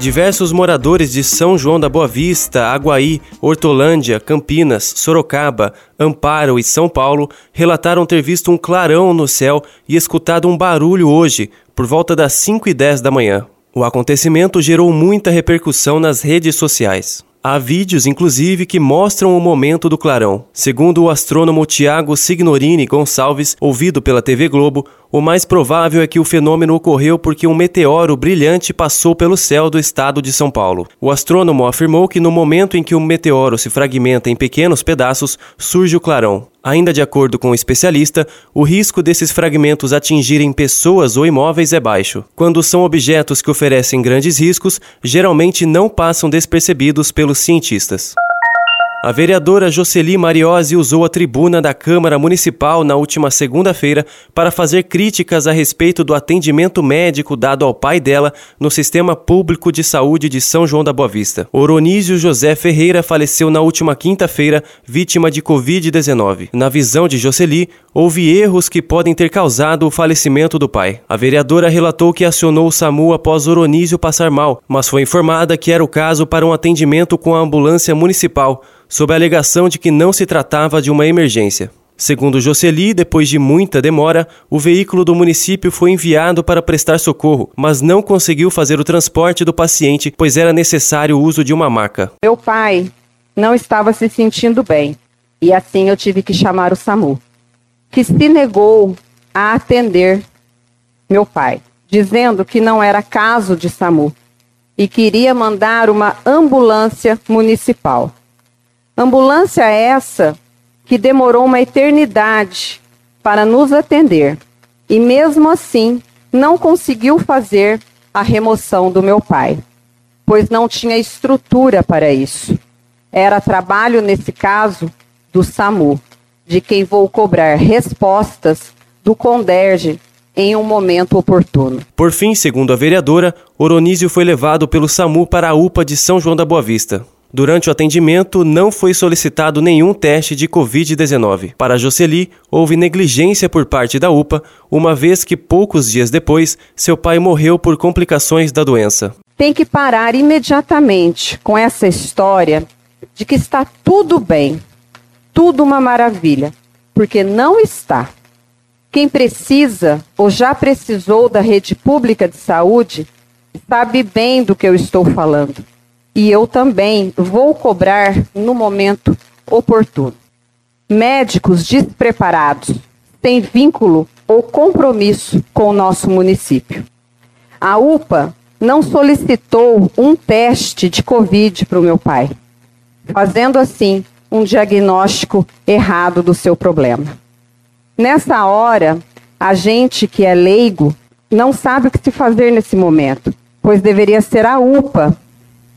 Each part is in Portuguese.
Diversos moradores de São João da Boa Vista, Aguaí, Hortolândia, Campinas, Sorocaba, Amparo e São Paulo relataram ter visto um clarão no céu e escutado um barulho hoje, por volta das 5 e 10 da manhã. O acontecimento gerou muita repercussão nas redes sociais. Há vídeos, inclusive, que mostram o momento do clarão. Segundo o astrônomo Tiago Signorini Gonçalves, ouvido pela TV Globo, o mais provável é que o fenômeno ocorreu porque um meteoro brilhante passou pelo céu do estado de São Paulo. O astrônomo afirmou que no momento em que o meteoro se fragmenta em pequenos pedaços, surge o clarão. Ainda de acordo com o especialista, o risco desses fragmentos atingirem pessoas ou imóveis é baixo. Quando são objetos que oferecem grandes riscos, geralmente não passam despercebidos pelos cientistas. A vereadora Jocely Mariose usou a tribuna da Câmara Municipal na última segunda-feira para fazer críticas a respeito do atendimento médico dado ao pai dela no Sistema Público de Saúde de São João da Boa Vista. Oronísio José Ferreira faleceu na última quinta-feira, vítima de Covid-19. Na visão de Jocely, houve erros que podem ter causado o falecimento do pai. A vereadora relatou que acionou o SAMU após Oronísio passar mal, mas foi informada que era o caso para um atendimento com a ambulância municipal sob a alegação de que não se tratava de uma emergência. Segundo Jocely, depois de muita demora, o veículo do município foi enviado para prestar socorro, mas não conseguiu fazer o transporte do paciente, pois era necessário o uso de uma maca. Meu pai não estava se sentindo bem e assim eu tive que chamar o SAMU, que se negou a atender meu pai, dizendo que não era caso de SAMU e queria mandar uma ambulância municipal. Ambulância essa que demorou uma eternidade para nos atender e, mesmo assim, não conseguiu fazer a remoção do meu pai, pois não tinha estrutura para isso. Era trabalho, nesse caso, do SAMU, de quem vou cobrar respostas do Conderge em um momento oportuno. Por fim, segundo a vereadora, Oronísio foi levado pelo SAMU para a UPA de São João da Boa Vista. Durante o atendimento, não foi solicitado nenhum teste de Covid-19. Para Jocely, houve negligência por parte da UPA, uma vez que poucos dias depois, seu pai morreu por complicações da doença. Tem que parar imediatamente com essa história de que está tudo bem, tudo uma maravilha, porque não está. Quem precisa ou já precisou da rede pública de saúde sabe bem do que eu estou falando e eu também vou cobrar no momento oportuno. Médicos despreparados têm vínculo ou compromisso com o nosso município. A UPA não solicitou um teste de Covid para o meu pai, fazendo assim um diagnóstico errado do seu problema. Nessa hora, a gente que é leigo não sabe o que se fazer nesse momento, pois deveria ser a UPA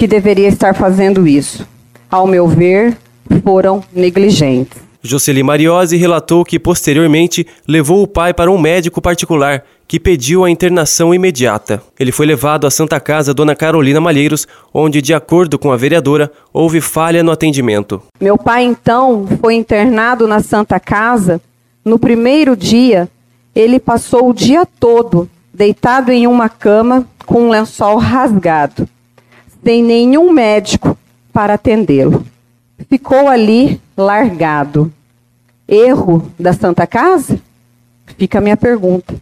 que deveria estar fazendo isso. Ao meu ver, foram negligentes. Jocely Mariose relatou que posteriormente levou o pai para um médico particular que pediu a internação imediata. Ele foi levado à Santa Casa Dona Carolina Malheiros, onde, de acordo com a vereadora, houve falha no atendimento. Meu pai, então, foi internado na Santa Casa. No primeiro dia, ele passou o dia todo deitado em uma cama com um lençol rasgado sem nenhum médico para atendê-lo. Ficou ali largado. Erro da Santa Casa? Fica a minha pergunta.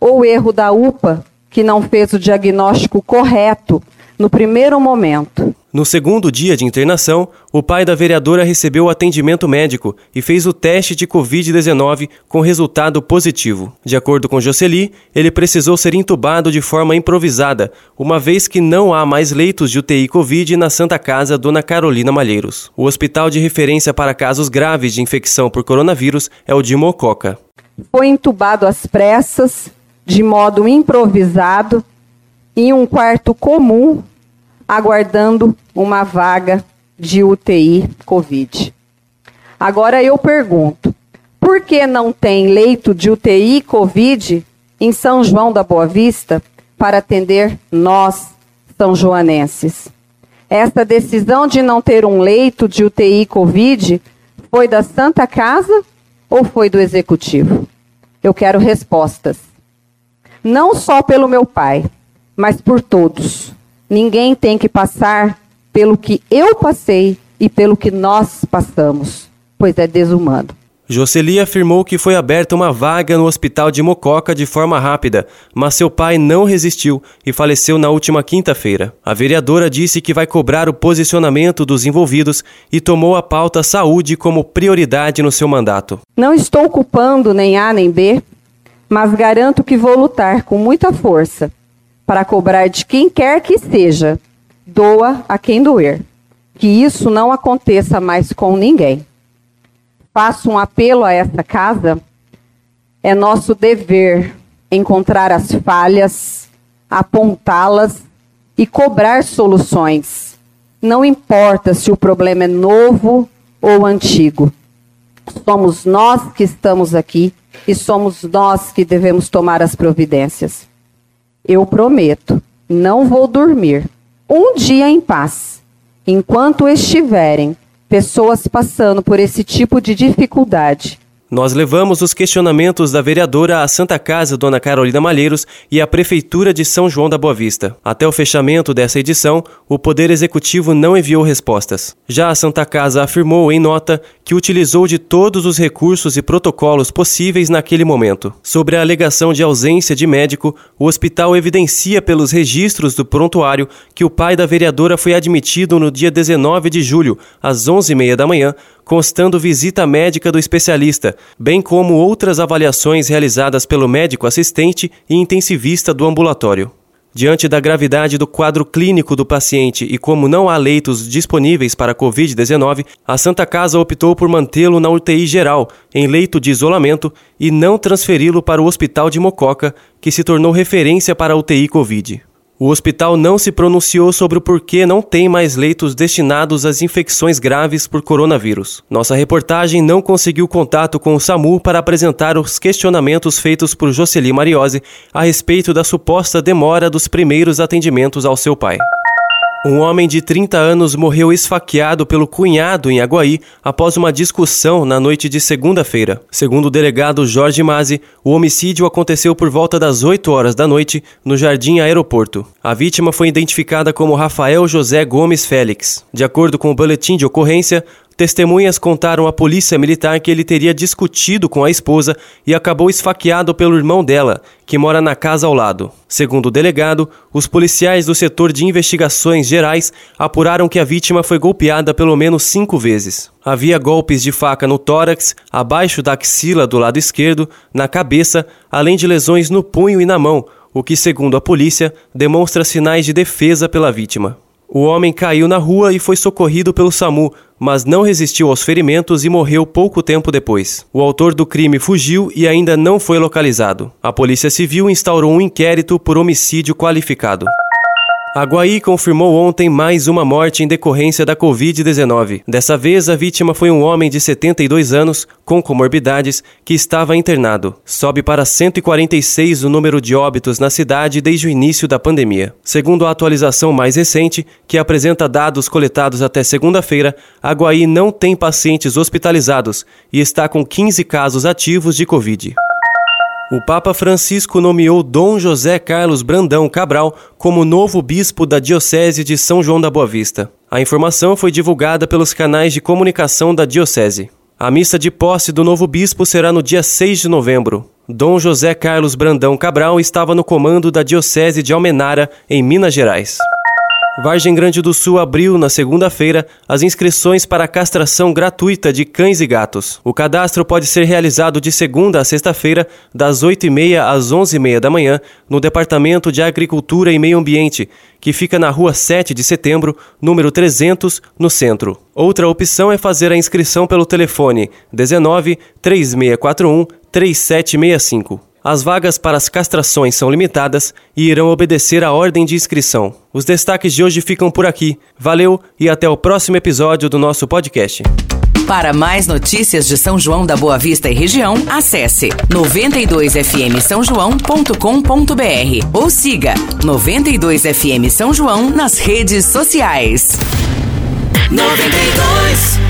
Ou erro da UPA, que não fez o diagnóstico correto no primeiro momento? No segundo dia de internação, o pai da vereadora recebeu atendimento médico e fez o teste de Covid-19 com resultado positivo. De acordo com Jocely, ele precisou ser intubado de forma improvisada, uma vez que não há mais leitos de UTI Covid na Santa Casa Dona Carolina Malheiros. O hospital de referência para casos graves de infecção por coronavírus é o de Mococa. Foi intubado às pressas, de modo improvisado, em um quarto comum aguardando uma vaga de UTI Covid. Agora eu pergunto: por que não tem leito de UTI Covid em São João da Boa Vista para atender nós, são joanenses? Essa decisão de não ter um leito de UTI Covid foi da Santa Casa ou foi do Executivo? Eu quero respostas. Não só pelo meu pai, mas por todos. Ninguém tem que passar pelo que eu passei e pelo que nós passamos, pois é desumano. Jocely afirmou que foi aberta uma vaga no hospital de Mococa de forma rápida, mas seu pai não resistiu e faleceu na última quinta-feira. A vereadora disse que vai cobrar o posicionamento dos envolvidos e tomou a pauta saúde como prioridade no seu mandato. Não estou culpando nem A nem B, mas garanto que vou lutar com muita força para cobrar de quem quer que seja, doa a quem doer. Que isso não aconteça mais com ninguém faço um apelo a essa casa. É nosso dever encontrar as falhas, apontá-las e cobrar soluções. Não importa se o problema é novo ou antigo. Somos nós que estamos aqui e somos nós que devemos tomar as providências. Eu prometo, não vou dormir um dia em paz, enquanto estiverem pessoas passando por esse tipo de dificuldade. Nós levamos os questionamentos da vereadora à Santa Casa Dona Carolina Malheiros e à Prefeitura de São João da Boa Vista. Até o fechamento dessa edição, o Poder Executivo não enviou respostas. Já a Santa Casa afirmou em nota que utilizou de todos os recursos e protocolos possíveis naquele momento. Sobre a alegação de ausência de médico, o hospital evidencia pelos registros do prontuário que o pai da vereadora foi admitido no dia 19 de julho, às 11h30 da manhã, constando visita médica do especialista, bem como outras avaliações realizadas pelo médico assistente e intensivista do ambulatório. Diante da gravidade do quadro clínico do paciente e como não há leitos disponíveis para Covid-19, a Santa Casa optou por mantê-lo na UTI geral, em leito de isolamento, e não transferi-lo para o Hospital de Mococa, que se tornou referência para a UTI Covid. O hospital não se pronunciou sobre o porquê não tem mais leitos destinados às infecções graves por coronavírus. Nossa reportagem não conseguiu contato com o SAMU para apresentar os questionamentos feitos por Jocely Mariose a respeito da suposta demora dos primeiros atendimentos ao seu pai. Um homem de 30 anos morreu esfaqueado pelo cunhado em Aguaí após uma discussão na noite de segunda-feira. Segundo o delegado Jorge Mazzi, o homicídio aconteceu por volta das 8 horas da noite no Jardim Aeroporto. A vítima foi identificada como Rafael José Gomes Félix. De acordo com o boletim de ocorrência, Testemunhas contaram à polícia militar que ele teria discutido com a esposa e acabou esfaqueado pelo irmão dela, que mora na casa ao lado. Segundo o delegado, os policiais do setor de investigações gerais apuraram que a vítima foi golpeada pelo menos cinco vezes. Havia golpes de faca no tórax, abaixo da axila do lado esquerdo, na cabeça, além de lesões no punho e na mão, o que, segundo a polícia, demonstra sinais de defesa pela vítima. O homem caiu na rua e foi socorrido pelo SAMU, mas não resistiu aos ferimentos e morreu pouco tempo depois. O autor do crime fugiu e ainda não foi localizado. A Polícia Civil instaurou um inquérito por homicídio qualificado. Aguaí confirmou ontem mais uma morte em decorrência da Covid-19. Dessa vez, a vítima foi um homem de 72 anos, com comorbidades, que estava internado. Sobe para 146 o número de óbitos na cidade desde o início da pandemia. Segundo a atualização mais recente, que apresenta dados coletados até segunda-feira, Aguaí não tem pacientes hospitalizados e está com 15 casos ativos de Covid. O Papa Francisco nomeou Dom José Carlos Brandão Cabral como novo bispo da Diocese de São João da Boa Vista. A informação foi divulgada pelos canais de comunicação da Diocese. A missa de posse do novo bispo será no dia 6 de novembro. Dom José Carlos Brandão Cabral estava no comando da Diocese de Almenara, em Minas Gerais. Vargem Grande do Sul abriu na segunda-feira as inscrições para a castração gratuita de cães e gatos. O cadastro pode ser realizado de segunda a sexta-feira, das 8h30 às 11h30 da manhã, no Departamento de Agricultura e Meio Ambiente, que fica na rua 7 de setembro, número 300, no centro. Outra opção é fazer a inscrição pelo telefone 19 3641 3765. As vagas para as castrações são limitadas e irão obedecer à ordem de inscrição. Os destaques de hoje ficam por aqui. Valeu e até o próximo episódio do nosso podcast. Para mais notícias de São João da Boa Vista e região, acesse 92fm São João.com.br ou siga 92fm São João nas redes sociais. 92